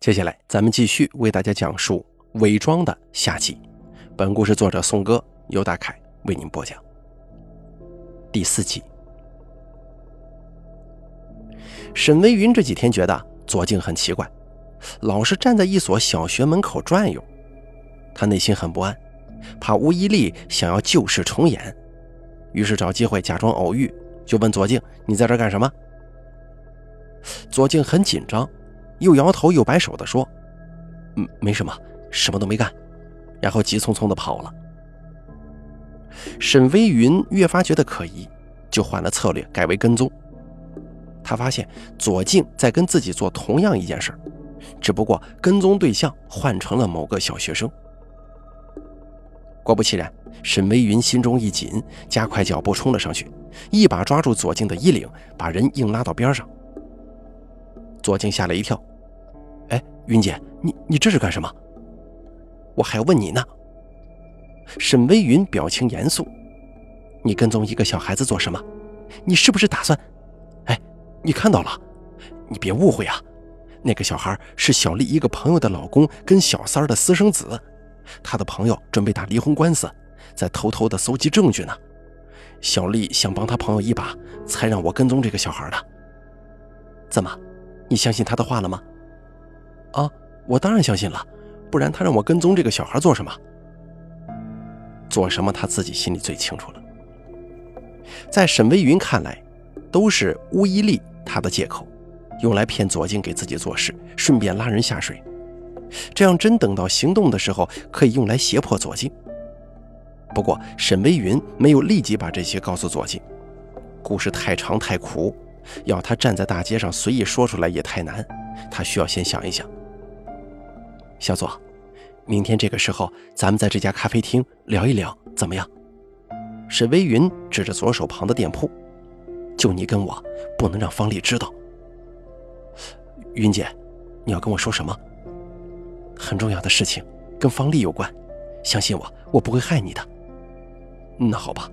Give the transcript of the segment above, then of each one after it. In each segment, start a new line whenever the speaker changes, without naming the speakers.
接下来，咱们继续为大家讲述《伪装》的下集。本故事作者宋哥由大凯为您播讲。第四集，沈微云这几天觉得左静很奇怪，老是站在一所小学门口转悠，他内心很不安，怕吴一力想要旧事重演，于是找机会假装偶遇，就问左静：“你在这干什么？”左静很紧张。又摇头又摆手地说：“嗯，没什么，什么都没干。”然后急匆匆的跑了。沈微云越发觉得可疑，就换了策略，改为跟踪。他发现左静在跟自己做同样一件事，只不过跟踪对象换成了某个小学生。果不其然，沈微云心中一紧，加快脚步冲了上去，一把抓住左静的衣领，把人硬拉到边上。左静吓了一跳，云姐，你你这是干什么？我还要问你呢。沈微云表情严肃，你跟踪一个小孩子做什么？你是不是打算？哎，你看到了？你别误会啊，那个小孩是小丽一个朋友的老公跟小三儿的私生子，他的朋友准备打离婚官司，在偷偷的搜集证据呢。小丽想帮他朋友一把，才让我跟踪这个小孩的。怎么？你相信他的话了吗？啊，我当然相信了，不然他让我跟踪这个小孩做什么？做什么他自己心里最清楚了。在沈微云看来，都是巫一力他的借口，用来骗左静给自己做事，顺便拉人下水，这样真等到行动的时候，可以用来胁迫左静。不过沈微云没有立即把这些告诉左静，故事太长太苦。要他站在大街上随意说出来也太难，他需要先想一想。小左，明天这个时候咱们在这家咖啡厅聊一聊，怎么样？沈微云指着左手旁的店铺，就你跟我，不能让方丽知道。云姐，你要跟我说什么？很重要的事情，跟方丽有关，相信我，我不会害你的。那好吧。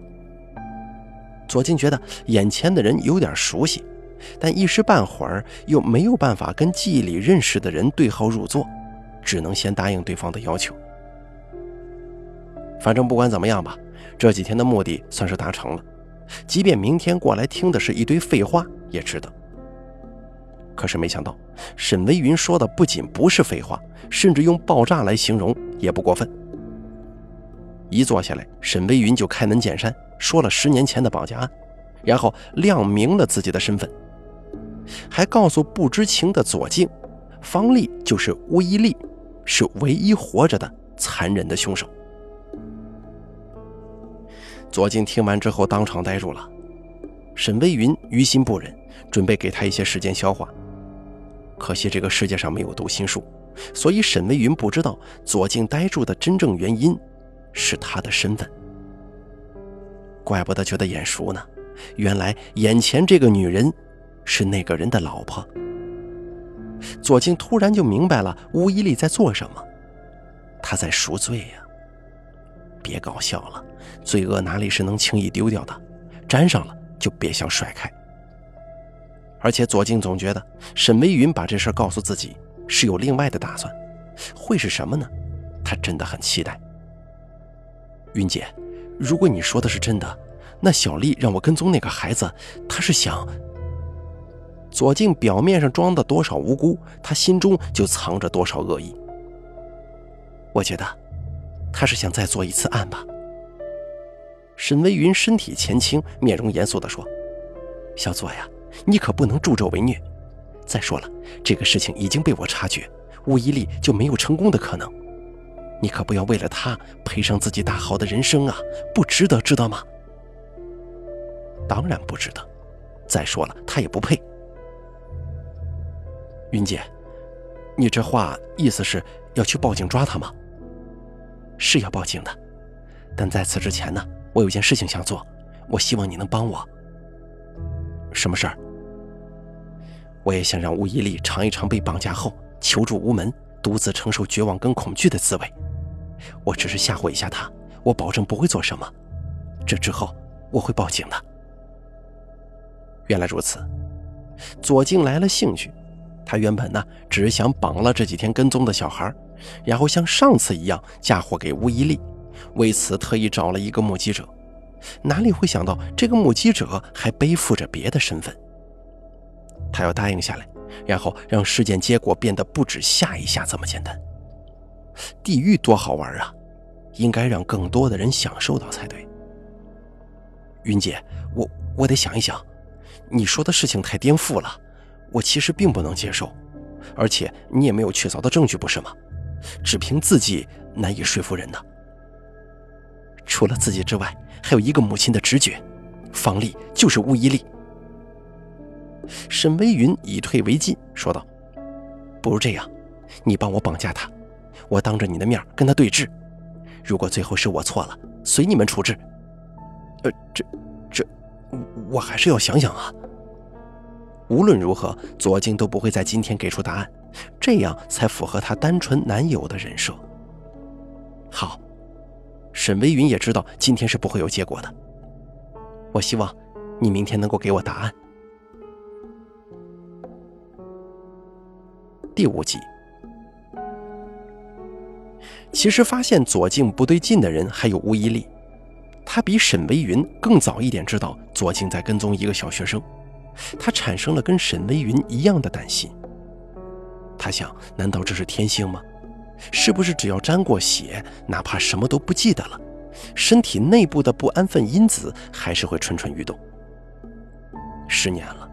左金觉得眼前的人有点熟悉，但一时半会儿又没有办法跟记忆里认识的人对号入座，只能先答应对方的要求。反正不管怎么样吧，这几天的目的算是达成了，即便明天过来听的是一堆废话，也值得。可是没想到，沈微云说的不仅不是废话，甚至用爆炸来形容也不过分。一坐下来，沈微云就开门见山。说了十年前的绑架案，然后亮明了自己的身份，还告诉不知情的左静，方丽就是巫一力，是唯一活着的残忍的凶手。左静听完之后当场呆住了，沈微云于心不忍，准备给他一些时间消化。可惜这个世界上没有读心术，所以沈微云不知道左静呆住的真正原因，是他的身份。怪不得觉得眼熟呢，原来眼前这个女人是那个人的老婆。左静突然就明白了吴一力在做什么，他在赎罪呀。别搞笑了，罪恶哪里是能轻易丢掉的？沾上了就别想甩开。而且左静总觉得沈微云把这事告诉自己是有另外的打算，会是什么呢？他真的很期待。云姐。如果你说的是真的，那小丽让我跟踪那个孩子，她是想……左静表面上装的多少无辜，他心中就藏着多少恶意。我觉得，他是想再做一次案吧。沈微云身体前倾，面容严肃地说：“小左呀，你可不能助纣为虐。再说了，这个事情已经被我察觉，无一力就没有成功的可能。”你可不要为了他赔上自己大好的人生啊！不值得，知道吗？当然不值得。再说了，他也不配。云姐，你这话意思是要去报警抓他吗？是要报警的，但在此之前呢，我有件事情想做，我希望你能帮我。什么事儿？我也想让吴一力尝一尝被绑架后求助无门、独自承受绝望跟恐惧的滋味。我只是吓唬一下他，我保证不会做什么。这之后我会报警的。原来如此，左静来了兴趣，他原本呢，只是想绑了这几天跟踪的小孩，然后像上次一样嫁祸给吴一利，为此特意找了一个目击者。哪里会想到这个目击者还背负着别的身份？他要答应下来，然后让事件结果变得不止下一下这么简单。地狱多好玩啊，应该让更多的人享受到才对。云姐，我我得想一想，你说的事情太颠覆了。我其实并不能接受，而且你也没有确凿的证据，不是吗？只凭自己难以说服人呢。除了自己之外，还有一个母亲的直觉，方丽就是巫一丽。沈微云以退为进，说道：“不如这样，你帮我绑架他，我当着你的面跟他对峙。如果最后是我错了，随你们处置。呃，这这，我还是要想想啊。”无论如何，左静都不会在今天给出答案，这样才符合他单纯男友的人设。好，沈微云也知道今天是不会有结果的。我希望你明天能够给我答案。第五集，其实发现左静不对劲的人还有吴一力，他比沈微云更早一点知道左静在跟踪一个小学生。他产生了跟沈微云一样的担心。他想，难道这是天性吗？是不是只要沾过血，哪怕什么都不记得了，身体内部的不安分因子还是会蠢蠢欲动？十年了，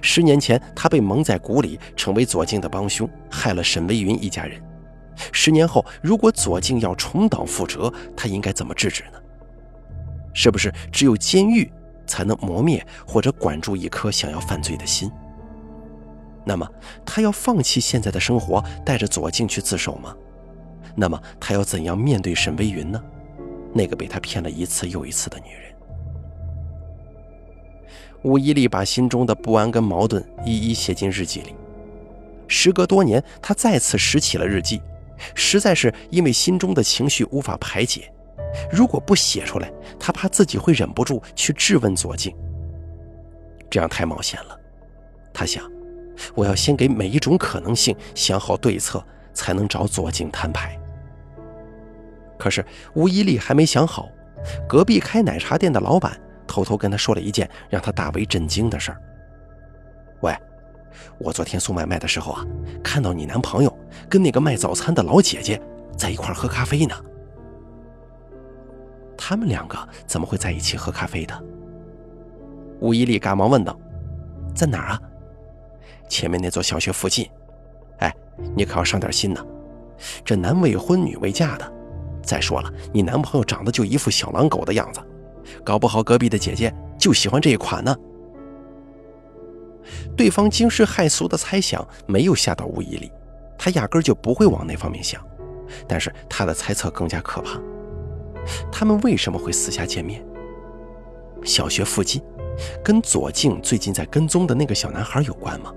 十年前他被蒙在鼓里，成为左静的帮凶，害了沈微云一家人。十年后，如果左静要重蹈覆辙，他应该怎么制止呢？是不是只有监狱？才能磨灭或者管住一颗想要犯罪的心。那么，他要放弃现在的生活，带着左静去自首吗？那么，他要怎样面对沈微云呢？那个被他骗了一次又一次的女人。吴一力把心中的不安跟矛盾一一写进日记里。时隔多年，他再次拾起了日记，实在是因为心中的情绪无法排解。如果不写出来，他怕自己会忍不住去质问左静，这样太冒险了。他想，我要先给每一种可能性想好对策，才能找左静摊牌。可是吴一力还没想好，隔壁开奶茶店的老板偷偷跟他说了一件让他大为震惊的事儿。喂，我昨天送外卖的时候啊，看到你男朋友跟那个卖早餐的老姐姐在一块儿喝咖啡呢。他们两个怎么会在一起喝咖啡的？吴一力赶忙问道：“在哪儿啊？”“前面那座小学附近。”“哎，你可要上点心呢，这男未婚女未嫁的。再说了，你男朋友长得就一副小狼狗的样子，搞不好隔壁的姐姐就喜欢这一款呢。”对方惊世骇俗的猜想没有吓到吴一力，他压根就不会往那方面想，但是他的猜测更加可怕。他们为什么会私下见面？小学附近，跟左静最近在跟踪的那个小男孩有关吗？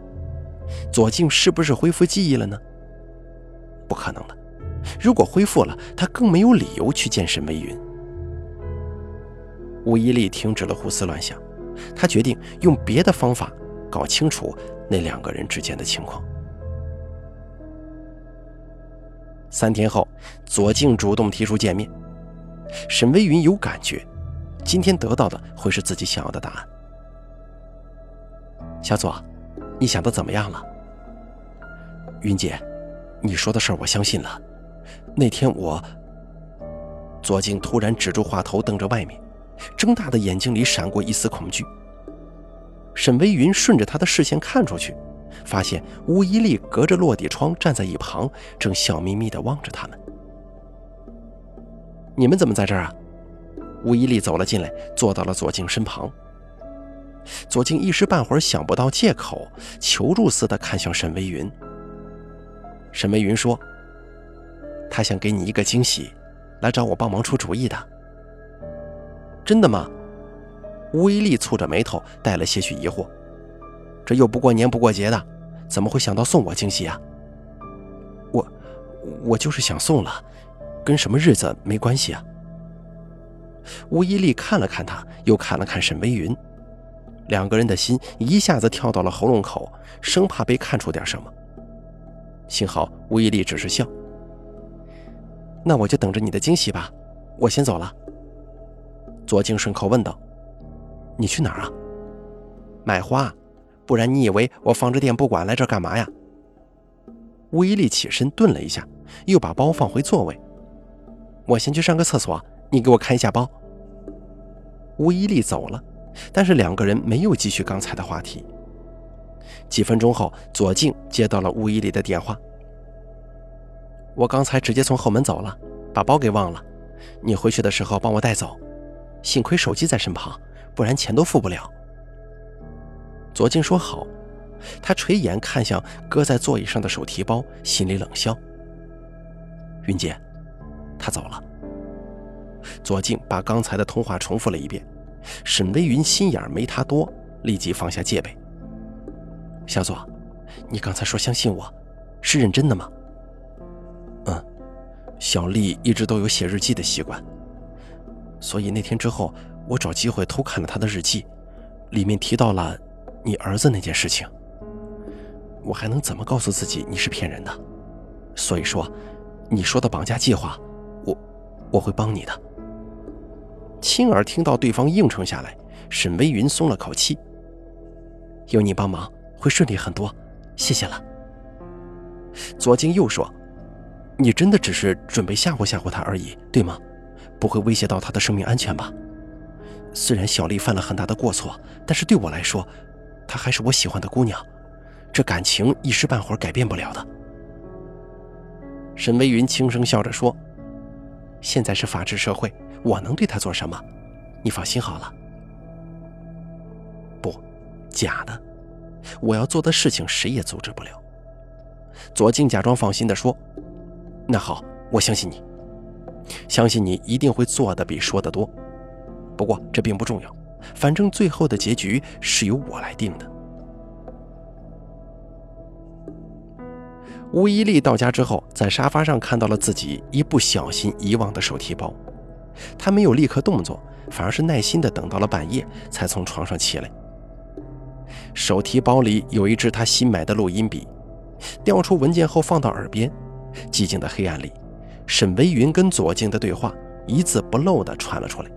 左静是不是恢复记忆了呢？不可能的。如果恢复了，他更没有理由去见沈微云。吴一力停止了胡思乱想，他决定用别的方法搞清楚那两个人之间的情况。三天后，左静主动提出见面。沈微云有感觉，今天得到的会是自己想要的答案。小左，你想的怎么样了？云姐，你说的事儿我相信了。那天我……左静突然止住话头，瞪着外面，睁大的眼睛里闪过一丝恐惧。沈微云顺着他的视线看出去，发现吴一力隔着落地窗站在一旁，正笑眯眯地望着他们。你们怎么在这儿啊？吴一力走了进来，坐到了左静身旁。左静一时半会儿想不到借口，求助似的看向沈微云。沈微云说：“他想给你一个惊喜，来找我帮忙出主意的。”真的吗？吴一力蹙着眉头，带了些许疑惑。这又不过年不过节的，怎么会想到送我惊喜啊？我，我就是想送了。跟什么日子没关系啊？吴一力看了看他，又看了看沈微云，两个人的心一下子跳到了喉咙口，生怕被看出点什么。幸好吴一力只是笑。那我就等着你的惊喜吧，我先走了。左静顺口问道：“你去哪儿啊？买花，不然你以为我放着店不管来这干嘛呀？”吴一力起身顿了一下，又把包放回座位。我先去上个厕所，你给我看一下包。吴一力走了。但是两个人没有继续刚才的话题。几分钟后，左静接到了吴一力的电话。我刚才直接从后门走了，把包给忘了。你回去的时候帮我带走。幸亏手机在身旁，不然钱都付不了。左静说好。他垂眼看向搁在座椅上的手提包，心里冷笑。云姐，他走了。左静把刚才的通话重复了一遍。沈微云心眼没他多，立即放下戒备。小左，你刚才说相信我，是认真的吗？嗯，小丽一直都有写日记的习惯，所以那天之后，我找机会偷看了她的日记，里面提到了你儿子那件事情。我还能怎么告诉自己你是骗人的？所以说，你说的绑架计划，我会帮你的。亲耳听到对方应承下来，沈微云松了口气。有你帮忙，会顺利很多，谢谢了。左京又说：“你真的只是准备吓唬吓唬他而已，对吗？不会威胁到他的生命安全吧？虽然小丽犯了很大的过错，但是对我来说，她还是我喜欢的姑娘，这感情一时半会儿改变不了的。”沈微云轻声笑着说：“现在是法治社会。”我能对他做什么？你放心好了。不，假的，我要做的事情谁也阻止不了。左静假装放心地说：“那好，我相信你，相信你一定会做的比说的多。不过这并不重要，反正最后的结局是由我来定的。”吴一力到家之后，在沙发上看到了自己一不小心遗忘的手提包。他没有立刻动作，反而是耐心地等到了半夜，才从床上起来。手提包里有一支他新买的录音笔，调出文件后放到耳边。寂静的黑暗里，沈微云跟左静的对话一字不漏地传了出来。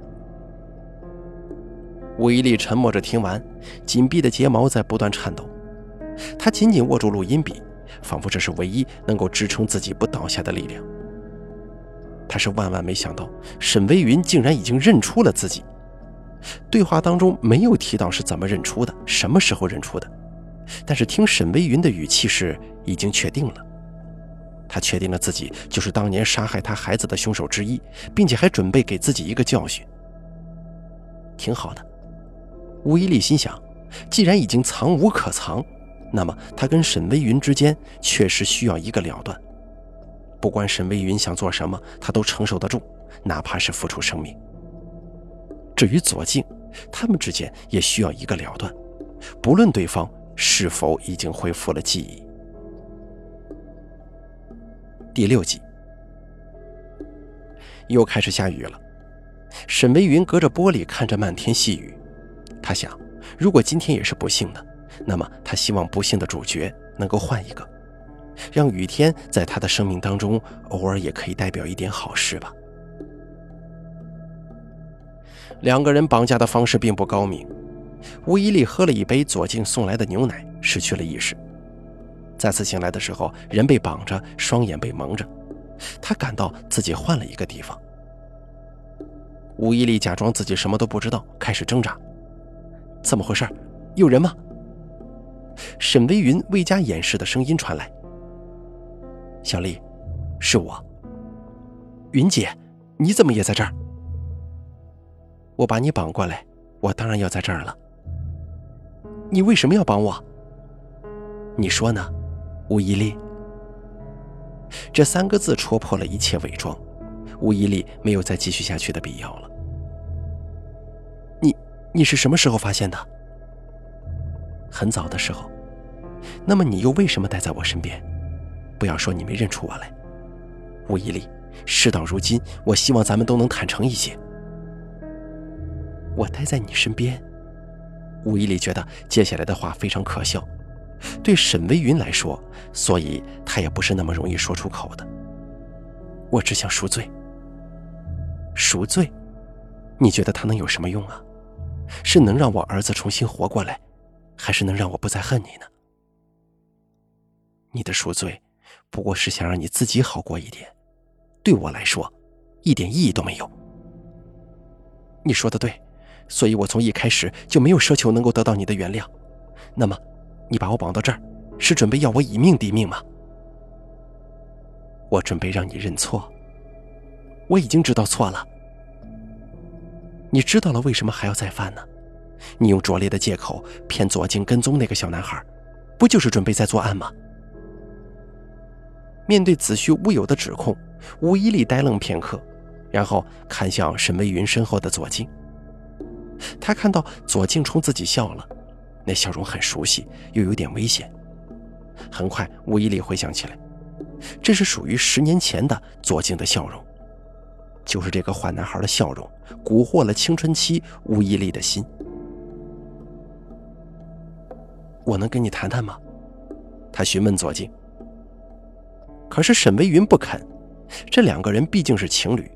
吴一力沉默着听完，紧闭的睫毛在不断颤抖。他紧紧握住录音笔，仿佛这是唯一能够支撑自己不倒下的力量。他是万万没想到，沈微云竟然已经认出了自己。对话当中没有提到是怎么认出的，什么时候认出的，但是听沈微云的语气是已经确定了。他确定了自己就是当年杀害他孩子的凶手之一，并且还准备给自己一个教训。挺好的，吴一力心想，既然已经藏无可藏，那么他跟沈微云之间确实需要一个了断。不管沈微云想做什么，他都承受得住，哪怕是付出生命。至于左静，他们之间也需要一个了断，不论对方是否已经恢复了记忆。第六集又开始下雨了，沈微云隔着玻璃看着漫天细雨，他想，如果今天也是不幸的，那么他希望不幸的主角能够换一个。让雨天在他的生命当中偶尔也可以代表一点好事吧。两个人绑架的方式并不高明。吴一力喝了一杯左静送来的牛奶，失去了意识。再次醒来的时候，人被绑着，双眼被蒙着。他感到自己换了一个地方。吴一力假装自己什么都不知道，开始挣扎。怎么回事？有人吗？沈微云未加掩饰的声音传来。小丽，是我。云姐，你怎么也在这儿？我把你绑过来，我当然要在这儿了。你为什么要绑我？你说呢，吴一力？这三个字戳破了一切伪装，吴一力没有再继续下去的必要了。你，你是什么时候发现的？很早的时候。那么你又为什么待在我身边？不要说你没认出我来，吴一力。事到如今，我希望咱们都能坦诚一些。我待在你身边，吴一力觉得接下来的话非常可笑，对沈微云来说，所以他也不是那么容易说出口的。我只想赎罪。赎罪？你觉得他能有什么用啊？是能让我儿子重新活过来，还是能让我不再恨你呢？你的赎罪，不过是想让你自己好过一点，对我来说，一点意义都没有。你说的对，所以我从一开始就没有奢求能够得到你的原谅。那么，你把我绑到这儿，是准备要我以命抵命吗？我准备让你认错。我已经知道错了。你知道了，为什么还要再犯呢？你用拙劣的借口骗左静跟踪那个小男孩，不就是准备在作案吗？面对子虚乌有的指控，吴一力呆愣片刻，然后看向沈微云身后的左静。他看到左静冲自己笑了，那笑容很熟悉，又有点危险。很快，吴一力回想起来，这是属于十年前的左静的笑容。就是这个坏男孩的笑容，蛊惑了青春期吴一力的心。我能跟你谈谈吗？他询问左静。可是沈微云不肯，这两个人毕竟是情侣，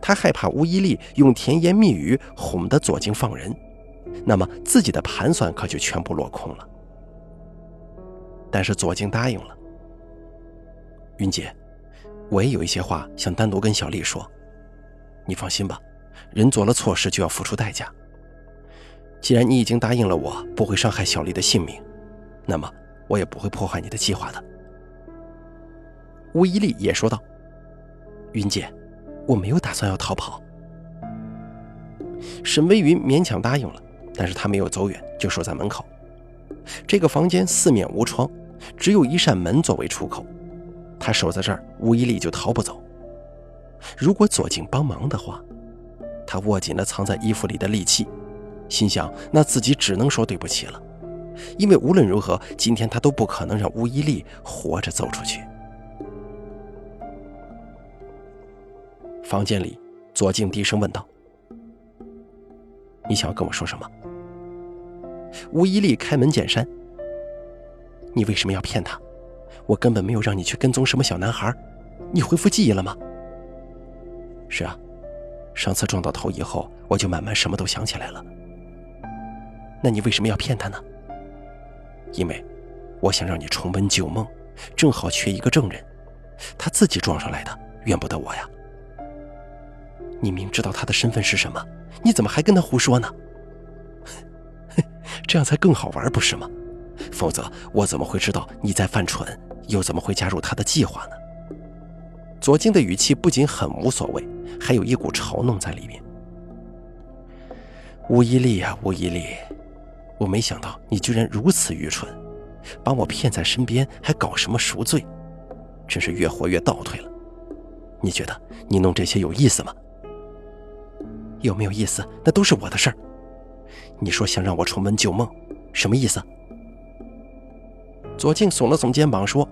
他害怕吴一力用甜言蜜语哄得左静放人，那么自己的盘算可就全部落空了。但是左静答应了。云姐，我也有一些话想单独跟小丽说。你放心吧，人做了错事就要付出代价。既然你已经答应了我不会伤害小丽的性命，那么我也不会破坏你的计划的。吴一力也说道：“云姐，我没有打算要逃跑。”沈微云勉强答应了，但是他没有走远，就守在门口。这个房间四面无窗，只有一扇门作为出口，他守在这儿，吴一力就逃不走。如果左静帮忙的话，他握紧了藏在衣服里的利器，心想：那自己只能说对不起了，因为无论如何，今天他都不可能让吴一力活着走出去。房间里，左静低声问道：“你想要跟我说什么？”吴一力开门见山：“你为什么要骗他？我根本没有让你去跟踪什么小男孩，你恢复记忆了吗？”是啊，上次撞到头以后，我就慢慢什么都想起来了。那你为什么要骗他呢？因为我想让你重温旧梦，正好缺一个证人，他自己撞上来的，怨不得我呀。你明知道他的身份是什么，你怎么还跟他胡说呢？这样才更好玩，不是吗？否则我怎么会知道你在犯蠢，又怎么会加入他的计划呢？左京的语气不仅很无所谓。还有一股嘲弄在里面。吴一力呀，吴一力，我没想到你居然如此愚蠢，把我骗在身边，还搞什么赎罪，真是越活越倒退了。你觉得你弄这些有意思吗？有没有意思，那都是我的事儿。你说想让我重温旧梦，什么意思？左静耸了耸肩膀说：“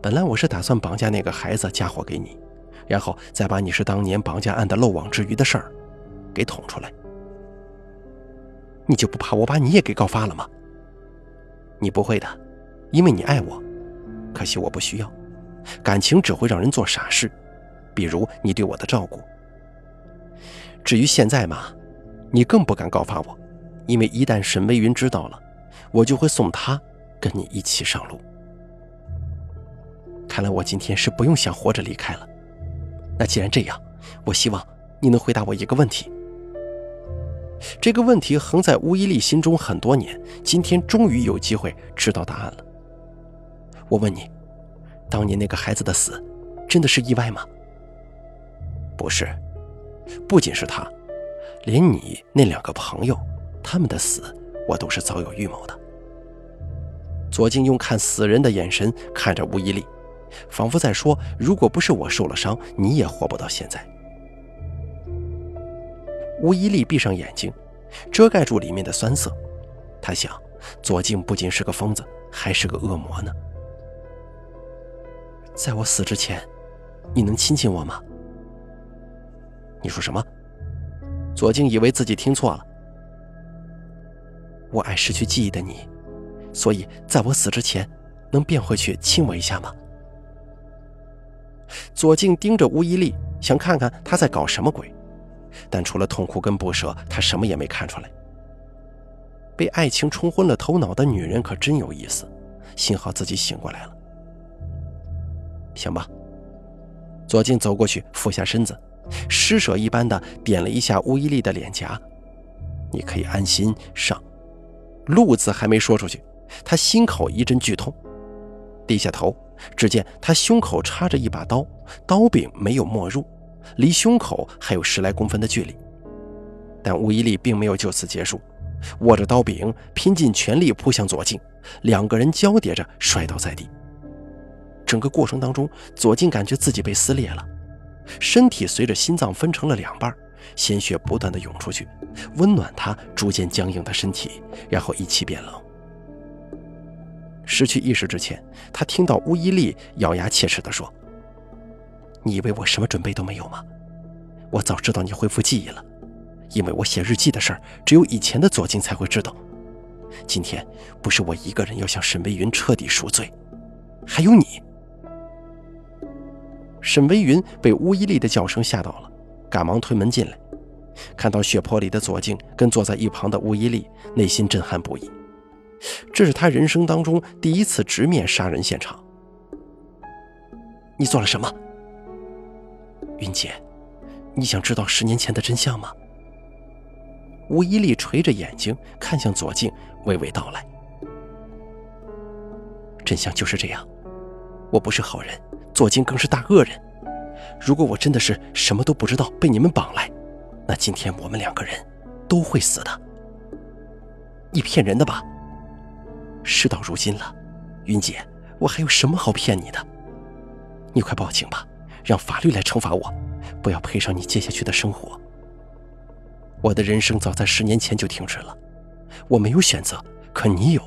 本来我是打算绑架那个孩子，嫁祸给你。”然后再把你是当年绑架案的漏网之鱼的事儿给捅出来，你就不怕我把你也给告发了吗？你不会的，因为你爱我，可惜我不需要。感情只会让人做傻事，比如你对我的照顾。至于现在嘛，你更不敢告发我，因为一旦沈微云知道了，我就会送他跟你一起上路。看来我今天是不用想活着离开了。那既然这样，我希望你能回答我一个问题。这个问题横在吴一力心中很多年，今天终于有机会知道答案了。我问你，当年那个孩子的死，真的是意外吗？不是，不仅是他，连你那两个朋友，他们的死，我都是早有预谋的。左静用看死人的眼神看着吴一力。仿佛在说：“如果不是我受了伤，你也活不到现在。”吴一力闭上眼睛，遮盖住里面的酸涩。他想：左静不仅是个疯子，还是个恶魔呢。在我死之前，你能亲亲我吗？你说什么？左静以为自己听错了。我爱失去记忆的你，所以在我死之前，能变回去亲我一下吗？左静盯着乌伊利，想看看他在搞什么鬼，但除了痛苦跟不舍，他什么也没看出来。被爱情冲昏了头脑的女人可真有意思，幸好自己醒过来了。行吧。左静走过去，俯下身子，施舍一般的点了一下乌伊利的脸颊：“你可以安心上。”路字还没说出去，他心口一阵剧痛，低下头，只见他胸口插着一把刀，刀柄没有没入，离胸口还有十来公分的距离。但乌伊利并没有就此结束，握着刀柄，拼尽全力扑向左静，两个人交叠着摔倒在地。整个过程当中，左静感觉自己被撕裂了，身体随着心脏分成了两半，鲜血不断的涌出去，温暖他逐渐僵硬的身体，然后一起变冷。失去意识之前，他听到乌伊利咬牙切齿地说：“你以为我什么准备都没有吗？我早知道你恢复记忆了，因为我写日记的事儿，只有以前的左静才会知道。今天不是我一个人要向沈微云彻底赎罪，还有你。”沈微云被乌伊利的叫声吓到了，赶忙推门进来，看到血泊里的左静跟坐在一旁的乌伊利，内心震撼不已。这是他人生当中第一次直面杀人现场。你做了什么，云姐？你想知道十年前的真相吗？乌伊利垂着眼睛看向左静，娓娓道来：“真相就是这样，我不是好人。”左静更是大恶人。如果我真的是什么都不知道，被你们绑来，那今天我们两个人都会死的。你骗人的吧？事到如今了，云姐，我还有什么好骗你的？你快报警吧，让法律来惩罚我，不要赔上你接下去的生活。我的人生早在十年前就停止了，我没有选择，可你有，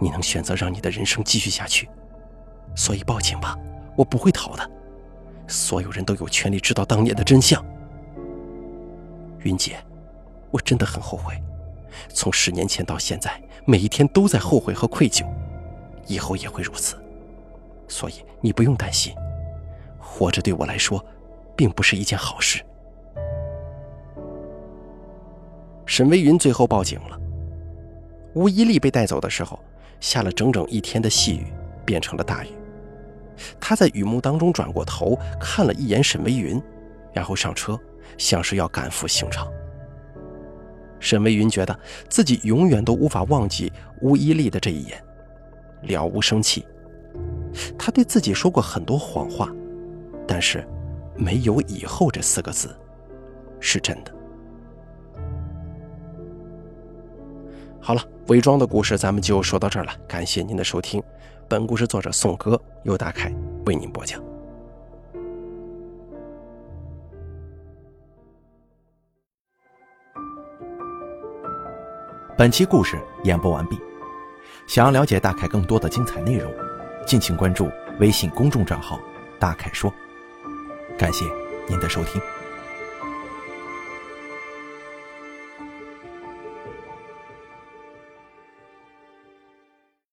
你能选择让你的人生继续下去，所以报警吧。我不会逃的，所有人都有权利知道当年的真相。云姐，我真的很后悔，从十年前到现在，每一天都在后悔和愧疚，以后也会如此。所以你不用担心，活着对我来说，并不是一件好事。沈微云最后报警了。吴一丽被带走的时候，下了整整一天的细雨，变成了大雨。他在雨幕当中转过头，看了一眼沈微云，然后上车，像是要赶赴刑场。沈微云觉得自己永远都无法忘记乌伊利的这一眼，了无生气。他对自己说过很多谎话，但是没有以后这四个字是真的。好了，伪装的故事咱们就说到这儿了，感谢您的收听。本故事作者宋哥由大凯为您播讲。
本期故事演播完毕。想要了解大凯更多的精彩内容，敬请关注微信公众账号“大凯说”。感谢您的收听。